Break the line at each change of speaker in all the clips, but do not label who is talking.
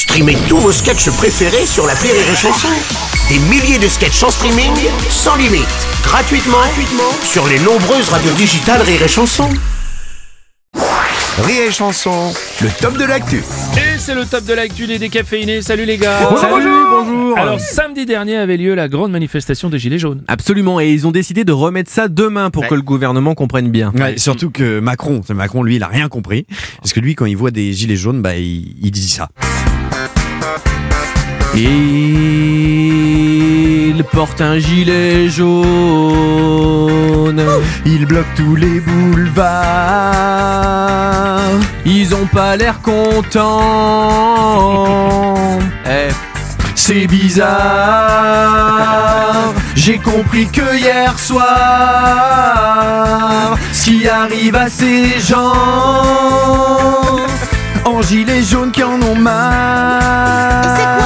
Streamez tous vos sketchs préférés sur la Rire et Chanson. Des milliers de sketchs en streaming, sans limite, gratuitement, gratuitement sur les nombreuses radios digitales Rire et Chanson.
Rire et chanson, le top de l'actu.
Et c'est le top de l'actu des décaféinés. Salut les gars.
Salut, bonjour.
Alors samedi dernier avait lieu la grande manifestation des Gilets jaunes.
Absolument, et ils ont décidé de remettre ça demain pour que le gouvernement comprenne bien.
Ouais, surtout que Macron, c'est Macron, lui, il a rien compris. Parce que lui, quand il voit des gilets jaunes, bah, il, il dit ça.
Il porte un gilet jaune.
Il bloque tous les boulevards.
Ils ont pas l'air contents. Eh,
C'est bizarre. J'ai compris que hier soir, ce qui arrive à ces gens en gilets jaunes qui en ont marre.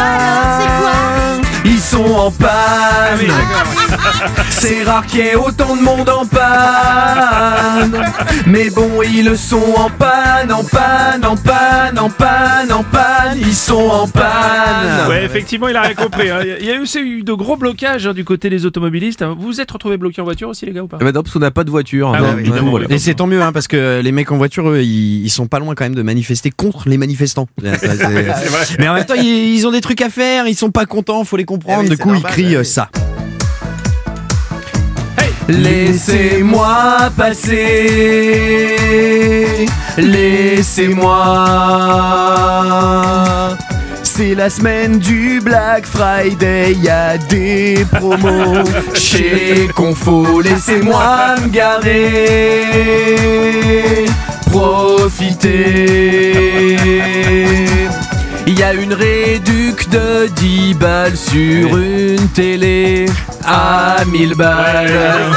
Panne. C'est rare qu'il y ait autant de monde en panne. Mais bon, ils sont en panne, en panne, en panne, en panne, en panne. Ils sont en panne.
Ouais, effectivement, il a rien compris. hein. Il y a eu, eu de gros blocages hein, du côté des automobilistes. Vous vous êtes retrouvés bloqués en voiture aussi les gars ou pas
eh ben non, parce qu'on n'a pas de voiture.
Ah ouais, ouais,
voilà.
Et c'est tant mieux, hein, parce que les mecs en voiture, eux, ils, ils sont pas loin quand même de manifester contre les manifestants. C'est- c'est- Mais en même temps, ils, ils ont des trucs à faire, ils sont pas contents, faut les comprendre. du coup, ils crient euh, ça. Laissez-moi passer, laissez-moi. C'est la semaine du Black Friday, y a des promos chez Confo. Laissez-moi me garer, profiter. Il y a une réduc de 10 balles sur une télé à 1000 balles.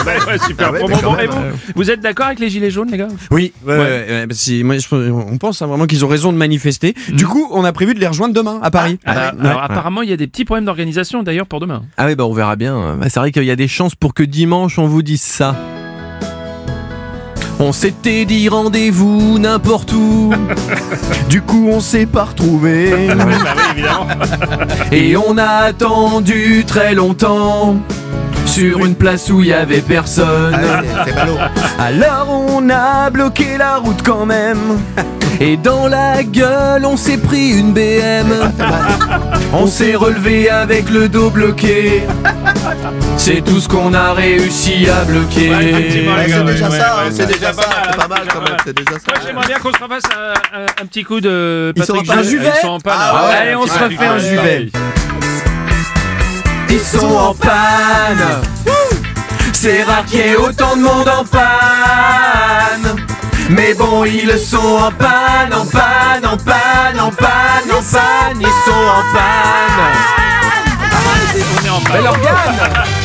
Ouais, ouais, super. Bon, bon, bon, et vous, vous êtes d'accord avec les Gilets jaunes les gars?
Oui, ouais,
Ouais.
ouais, ouais, parce que moi, je- on pense hein, vraiment qu'ils ont raison de manifester. Du coup, on a prévu de les rejoindre demain à Paris.
Ah,
Ouais.
Alors apparemment il y a des petits problèmes d'organisation d'ailleurs pour demain.
Ah oui, bah on verra bien. Bah, c'est vrai qu'il y a des chances pour que dimanche on vous dise ça. On s'était dit rendez-vous n'importe où.
Du coup, on s'est pas retrouvés.
Bah.
Et on a attendu très longtemps sur une place où il y avait personne. Alors on a bloqué la route quand même.
Et dans la gueule, on s'est pris une BM.
On s'est relevé avec le dos bloqué. C'est tout ce qu'on a réussi à bloquer.
Ouais,
c'est déjà
ouais,
ça,
ouais,
hein, c'est déjà ça,
pas mal,
c'est pas mal quand
hein.
même, c'est déjà ça.
Moi j'aimerais bien qu'on se refasse un, un- un petit coup de
Ils sont
Patrick. Juvet.
Un Juvet
Ils sont panne.
Ah ouais,
Allez, on
un
se refait un Juvet. Ils sont en panne. C'est rare qu'il y ait autant de monde en panne. Mais bon, ils sont en panne, en panne, en panne, en panne, en panne. Ils sont en panne.
On est en panne.
Bel organe